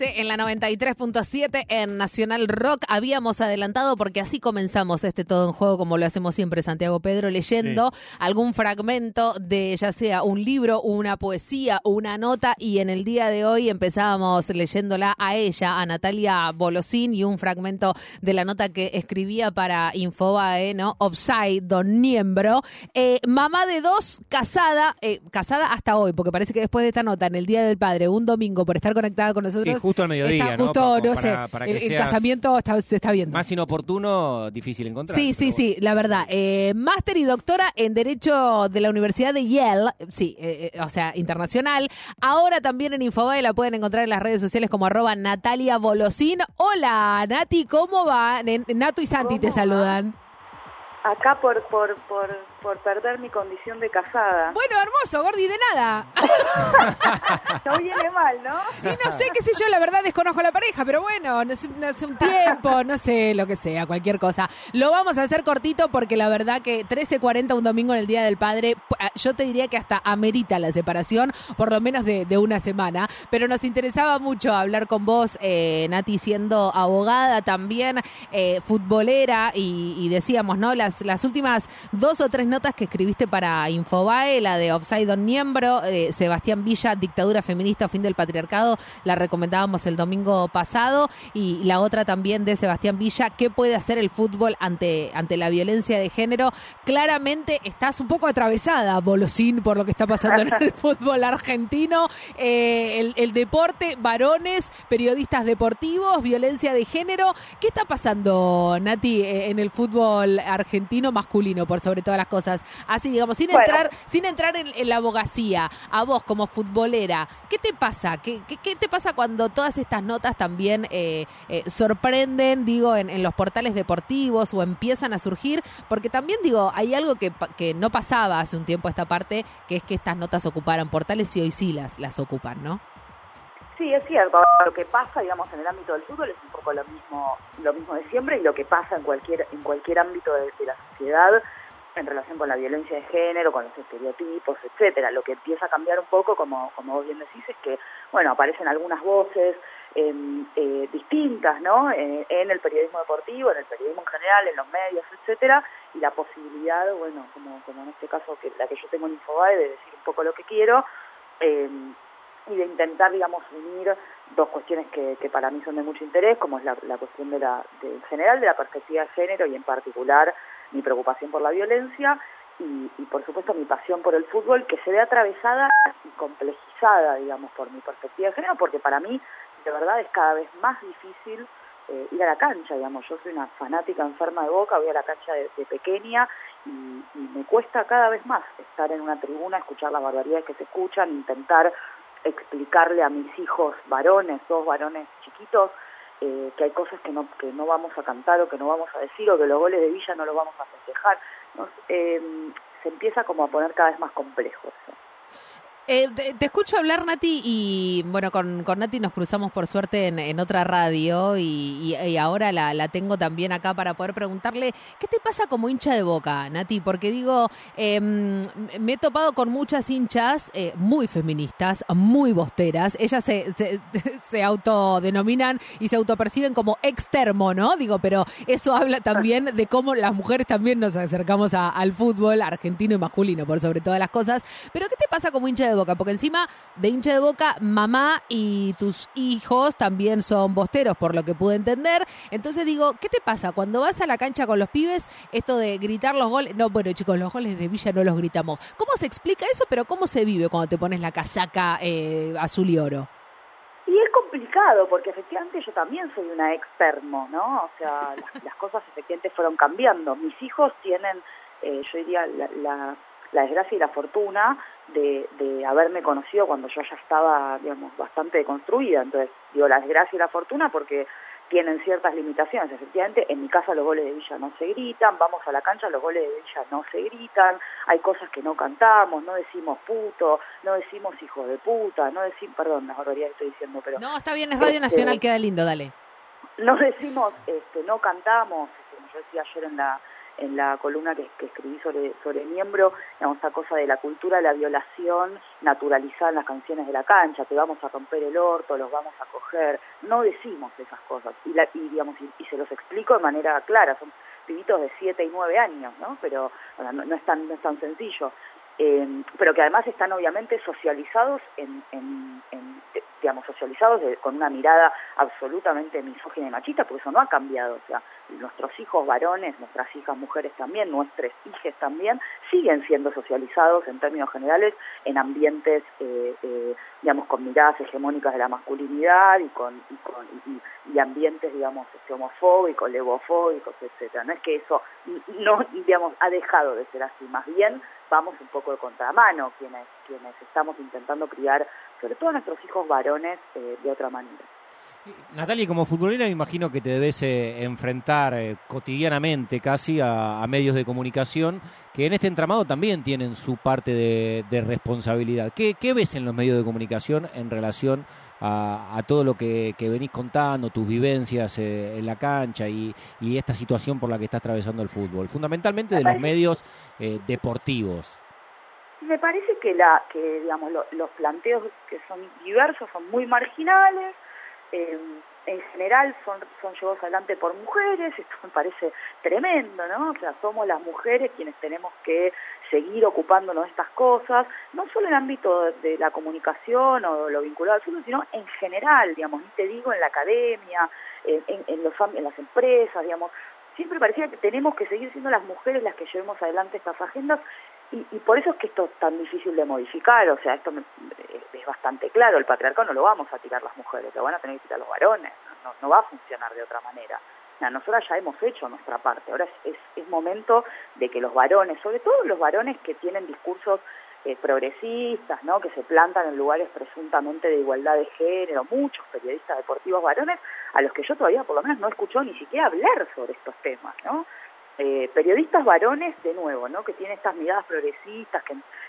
En la 93.7 en Nacional Rock habíamos adelantado porque así comenzamos este todo en juego como lo hacemos siempre Santiago Pedro leyendo algún fragmento de ya sea un libro, una poesía, una nota y en el día de hoy empezábamos leyéndola a ella, a Natalia Bolosín y un fragmento de la nota que escribía para Infobae, ¿no? Offside, Don Niembro. Eh, mamá de dos, casada, eh, casada hasta hoy, porque parece que después de esta nota en el Día del Padre, un domingo por estar conectada con nosotros justo al mediodía, está justo, ¿no? no sé, el, casamiento se está viendo. Más inoportuno, difícil encontrar. Sí, sí, sí, la verdad. Eh, máster y doctora en Derecho de la Universidad de Yale, sí, eh, eh, o sea, internacional. Ahora también en Infobae la pueden encontrar en las redes sociales como arroba Natalia Bolosín. Hola, Nati, ¿cómo va? Nato y Santi te saludan. Acá por, por, por por perder mi condición de casada. Bueno, hermoso, Gordi, de nada. no viene mal, ¿no? Y no sé, qué sé yo, la verdad desconozco a la pareja, pero bueno, no sé, no sé un tiempo, no sé, lo que sea, cualquier cosa. Lo vamos a hacer cortito porque la verdad que 13.40 un domingo en el Día del Padre, ah, yo te diría que hasta amerita la separación, por lo menos de, una semana, pero nos interesaba mucho hablar con vos, eh, Nati, siendo abogada también, eh, futbolera, y, decíamos, ¿no? Las, las últimas dos o tres notas que escribiste para Infobae, la de Offside on Niembro, eh, Sebastián Villa, Dictadura Feminista o Fin del Patriarcado, la recomendábamos el domingo pasado, y la otra también de Sebastián Villa, ¿qué puede hacer el fútbol ante, ante la violencia de género? Claramente estás un poco atravesada, Bolosín, por lo que está pasando en el fútbol argentino, eh, el, deporte, varones, periodistas deportivos, violencia de género. ¿Qué está pasando, Nati, eh, en el fútbol argentino masculino, por sobre todas las cosas? Así, digamos, sin entrar, sin entrar en, la abogacía, a vos como futbolera, ¿qué te pasa? ¿Qué, qué, te pasa cuando todas estas notas también eh, eh, sorprenden, digo, en, los portales deportivos o empiezan a surgir? Porque también, digo, hay algo que, que no pasaba hace un tiempo esta parte, que es que estas notas ocuparan portales y hoy sí las, las ocupan, ¿no? Sí, es cierto. Lo que pasa, digamos, en el ámbito del fútbol es un poco lo mismo, lo mismo de siempre y lo que pasa en cualquier, en cualquier ámbito de, de la sociedad en relación con la violencia de género, con los estereotipos, etcétera. Lo que empieza a cambiar un poco, como, como vos bien decís, es que, bueno, aparecen algunas voces em, eh, distintas, ¿no? Eh, en el periodismo deportivo, en el periodismo en general, en los medios, etcétera, y la posibilidad, bueno, como, como en este caso que la que yo tengo en Infobae, de decir un poco lo que quiero, em, y de intentar, digamos, unir dos cuestiones que, que, para mí son de mucho interés, como es la, la cuestión de la, de, en general de la perspectiva de género y en particular mi preocupación por la violencia y, por supuesto mi pasión por el fútbol que se ve atravesada y complejizada, digamos, por mi perspectiva de género, porque para mí de verdad es cada vez más difícil eh, ir a la cancha, digamos, yo soy una fanática enferma de boca, voy a la cancha de, pequeña y, y, me cuesta cada vez más estar en una tribuna, escuchar las barbaridades que se escuchan, intentar explicarle a mis hijos varones, dos varones chiquitos, eh, que hay cosas que no, que no vamos a cantar o que no vamos a decir o que los goles de Villa no los vamos a festejar. Eh, se empieza como a poner cada vez más complejo eso. Eh, te, escucho hablar, Nati, y bueno, con, con Nati nos cruzamos por suerte en, otra radio y, ahora la, tengo también acá para poder preguntarle, ¿qué te pasa como hincha de boca, Nati? Porque digo, em, me he topado con muchas hinchas eh, muy feministas, muy bosteras, ellas se, se, autodenominan y se autoperciben como extermo, ¿no? Digo, pero eso habla también de cómo las mujeres también nos acercamos al fútbol argentino y masculino, por sobre todas las cosas. Pero ¿qué te pasa como hincha de Boca, porque encima de hincha de Boca, mamá y tus hijos también son bosteros, por lo que pude entender. Entonces digo, ¿qué te pasa cuando vas a la cancha con los pibes? Esto de gritar los goles, no, bueno chicos, los goles de Villa no los gritamos. ¿Cómo se explica eso, pero cómo se vive cuando te pones la casaca eh, azul y oro? Y es complicado, porque efectivamente yo también soy una externo, ¿no? O sea, las, cosas efectivamente fueron cambiando. Mis hijos tienen, eh, yo diría, la la desgracia y la fortuna de, de haberme conocido cuando yo ya estaba, digamos, bastante construida. Entonces, digo, la desgracia y la fortuna porque tienen ciertas limitaciones. Efectivamente, en mi casa los goles de Villa no se gritan, vamos a la cancha, los goles de Villa no se gritan, hay cosas que no cantamos, no decimos puto, no decimos hijo de puta, no decimos, perdón, la barbaridad que estoy diciendo, pero... No, está bien, es Radio este, Nacional, queda lindo, dale. No decimos, este, no cantamos, como yo decía ayer en la en la columna que, escribí sobre, sobre miembro, digamos, esta cosa de la cultura de la violación naturalizada en las canciones de la cancha, te vamos a romper el orto, los vamos a coger, no decimos esas cosas, y, la, y digamos, y, se los explico de manera clara, son pibitos de 7 y 9 años, ¿no? Pero no, es tan, no es tan sencillo. Eh, pero que además están obviamente socializados en, en, en digamos, socializados con una mirada absolutamente misógina y machista, porque eso no ha cambiado. O sea, nuestros hijos varones, nuestras hijas mujeres también, nuestros hijos también, siguen siendo socializados en términos generales en ambientes, eh, eh, digamos, con miradas hegemónicas de la masculinidad y con, y, con y, ambientes, digamos, este, homofóbicos, levofóbicos, etcétera. No es que eso no, digamos, ha dejado de ser así, más bien vamos un poco de contramano quienes, quienes estamos intentando criar, sobre todo a nuestros hijos varones, eh, de otra manera. Natalia, como futbolera me imagino que te debes eh, enfrentar eh, cotidianamente casi a, medios de comunicación que en este entramado también tienen su parte de, responsabilidad. ¿Qué, ves en los medios de comunicación en relación a, todo lo que, venís contando, tus vivencias en la cancha y, esta situación por la que está atravesando el fútbol? Fundamentalmente de los medios deportivos. Me parece que, la, que digamos, los planteos que son diversos son muy marginales, eh, en general son, son llevados adelante por mujeres, esto me parece tremendo, ¿no? O sea, somos las mujeres quienes tenemos que seguir ocupándonos de estas cosas, no solo en el ámbito de la comunicación o lo vinculado al fútbol, sino en general, digamos, ni te digo en la academia, en, en, los, en las empresas, digamos, siempre parecía que tenemos que seguir siendo las mujeres las que llevemos adelante estas agendas y, y, por eso es que esto es tan difícil de modificar, o sea, esto es bastante claro, el patriarcado no lo vamos a tirar las mujeres, lo van a tener que tirar los varones, no, no va a funcionar de otra manera. O nosotras ya hemos hecho nuestra parte, ahora es, es, es momento de que los varones, sobre todo los varones que tienen discursos eh, progresistas, ¿no? que se plantan en lugares presuntamente de igualdad de género, muchos periodistas deportivos varones, a los que yo todavía por lo menos no escucho ni siquiera hablar sobre estos temas, ¿no? Eh, periodistas varones, de nuevo, ¿no? que tienen estas miradas progresistas,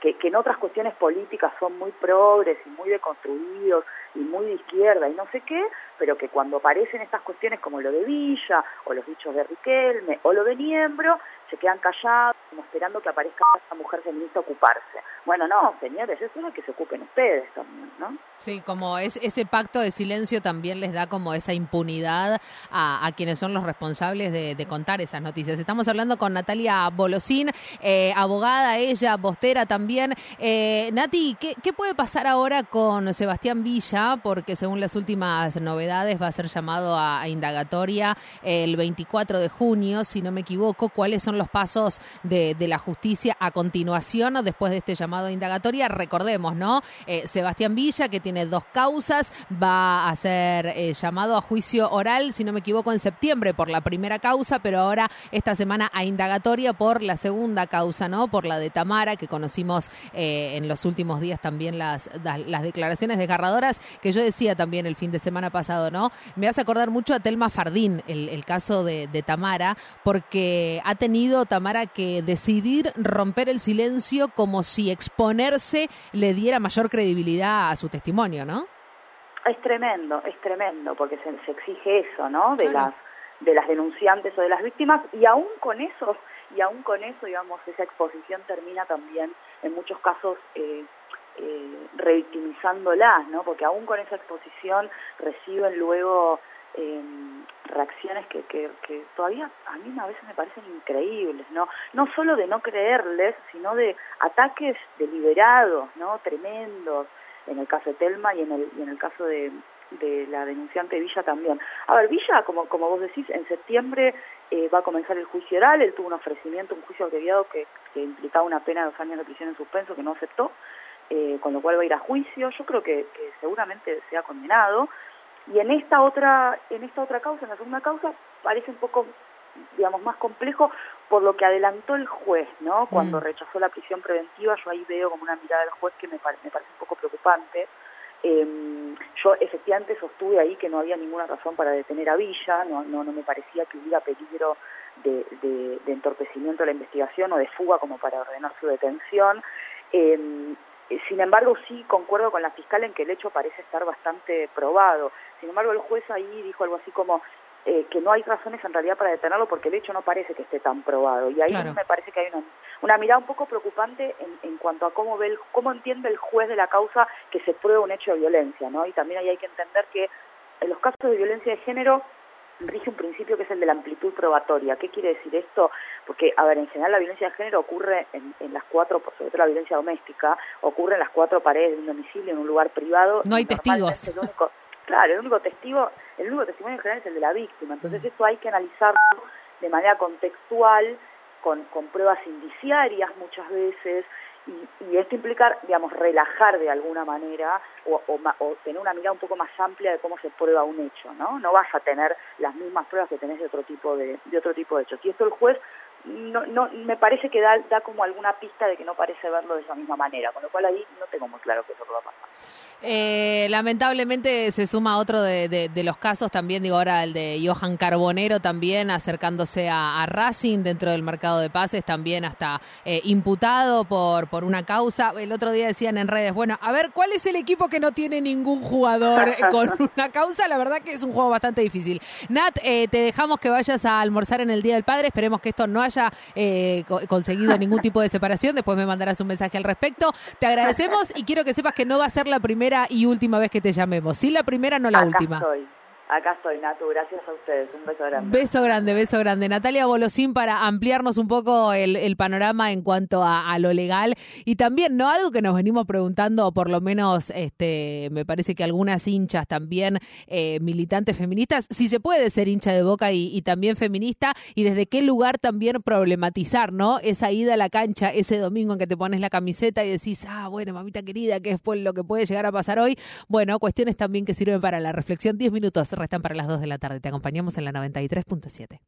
que, que, en otras cuestiones políticas son muy progres y muy deconstruidos y muy de izquierda y no sé qué, pero que cuando aparecen estas cuestiones como lo de Villa, o los dichos de Riquelme, o lo de Niembro, se quedan callados, como esperando que aparezca esta mujer feminista a ocuparse. Bueno, no, señores, eso es que se ocupen ustedes también, ¿no? Sí, como es, ese pacto de silencio también les da como esa impunidad a, quienes son los responsables de, contar esas noticias. Estamos hablando con Natalia Bolosín, eh, abogada, ella, postera también. Eh, Nati, ¿qué, ¿qué puede pasar ahora con Sebastián Villa? Porque según las últimas novedades va a ser llamado a, indagatoria el 24 de junio, si no me equivoco. ¿Cuáles son los pasos de, la justicia a continuación después de este llamado a indagatoria? Recordemos, ¿no? Eh, Sebastián Villa, que tiene dos causas, va a ser eh, llamado a juicio oral, si no me equivoco, en septiembre por la primera causa, pero ahora esta semana a indagatoria por la segunda causa, ¿no? Por la de Tamara, que conocimos eh, en los últimos días también las, las declaraciones desgarradoras que yo decía también el fin de semana pasado, ¿no? Me hace acordar mucho a Telma Fardín, el, caso de, Tamara, porque ha tenido Tamara que decidir romper el silencio como si exponerse le diera mayor credibilidad a su testimonio, ¿no? Es tremendo, es tremendo, porque se, exige eso, ¿no? De las de las denunciantes o de las víctimas y aún con eso y aún con eso digamos esa exposición termina también en muchos casos eh, eh, revictimizándolas, ¿no? Porque aún con esa exposición reciben luego eh, reacciones que, que, que, todavía a mí a veces me parecen increíbles, ¿no? No solo de no creerles, sino de ataques deliberados, ¿no? Tremendos, en el caso de Telma y en el, y en el caso de, de la denunciante Villa también. A ver, Villa, como, como vos decís, en septiembre eh, va a comenzar el juicio oral, él tuvo un ofrecimiento, un juicio abreviado que, que implicaba una pena de dos años de prisión en suspenso que no aceptó, eh, con lo cual va a ir a juicio. Yo creo que, seguramente sea condenado. Y en esta otra, en esta otra causa, en la segunda causa, parece un poco, digamos, más complejo por lo que adelantó el juez, ¿no? Cuando mm. rechazó la prisión preventiva, yo ahí veo como una mirada del juez que me, me parece un poco preocupante. Eh, yo efectivamente sostuve ahí que no había ninguna razón para detener a Villa, no, no, no me parecía que hubiera peligro de, de, de, entorpecimiento de la investigación o de fuga como para ordenar su detención. Eh, sin embargo, sí concuerdo con la fiscal en que el hecho parece estar bastante probado. Sin embargo, el juez ahí dijo algo así como, eh, que no hay razones en realidad para detenerlo porque el hecho no parece que esté tan probado. Y ahí me parece que hay una, una mirada un poco preocupante en, en cuanto a cómo, ve el, cómo entiende el juez de la causa que se prueba un hecho de violencia. ¿no? Y también ahí hay que entender que en los casos de violencia de género rige un principio que es el de la amplitud probatoria. ¿Qué quiere decir esto? Porque, a ver, en general la violencia de género ocurre en, en las cuatro, sobre todo la violencia doméstica, ocurre en las cuatro paredes de un domicilio, en un lugar privado. No hay testigos. El único, claro, el único testigo, el único testimonio en general es el de la víctima. Entonces mm. esto hay que analizarlo de manera contextual, con, con pruebas indiciarias muchas veces, y, esto implica, digamos, relajar de alguna manera o, o, tener una mirada un poco más amplia de cómo se prueba un hecho, ¿no? No vas a tener las mismas pruebas que tenés de otro tipo de, de otro tipo de hechos. Y esto el juez no, no, me parece que da, da como alguna pista de que no parece verlo de esa misma manera, con lo cual ahí no tengo muy claro qué es lo que va a pasar. Eh, lamentablemente se suma otro de, de, los casos, también digo ahora el de Johan Carbonero, también acercándose a, Racing dentro del mercado de pases, también hasta eh, imputado por, por una causa. El otro día decían en redes, bueno, a ver, ¿cuál es el equipo que no tiene ningún jugador con una causa? La verdad que es un juego bastante difícil. Nat, eh, te dejamos que vayas a almorzar en el Día del Padre, esperemos que esto no haya conseguido ningún tipo de separación, después me mandarás un mensaje al respecto. Te agradecemos y quiero que sepas que no va a ser la primera y última vez que te llamemos. Sí, la primera, no la última. Acá estoy, Natu. Gracias a ustedes. Un beso grande. Beso grande, beso grande. Natalia Bolosín para ampliarnos un poco el, panorama en cuanto a, lo legal y también, ¿no? Algo que nos venimos preguntando, por lo menos este, me parece que algunas hinchas también, eh, militantes feministas, si se puede ser hincha de boca y, también feminista y desde qué lugar también problematizar, ¿no? Esa ida a la cancha ese domingo en que te pones la camiseta y decís, ah, bueno, mamita querida, ¿qué es lo que puede llegar a pasar hoy? Bueno, cuestiones también que sirven para la reflexión. Diez minutos restan para las 2 de la tarde. Te acompañamos en la 93.7.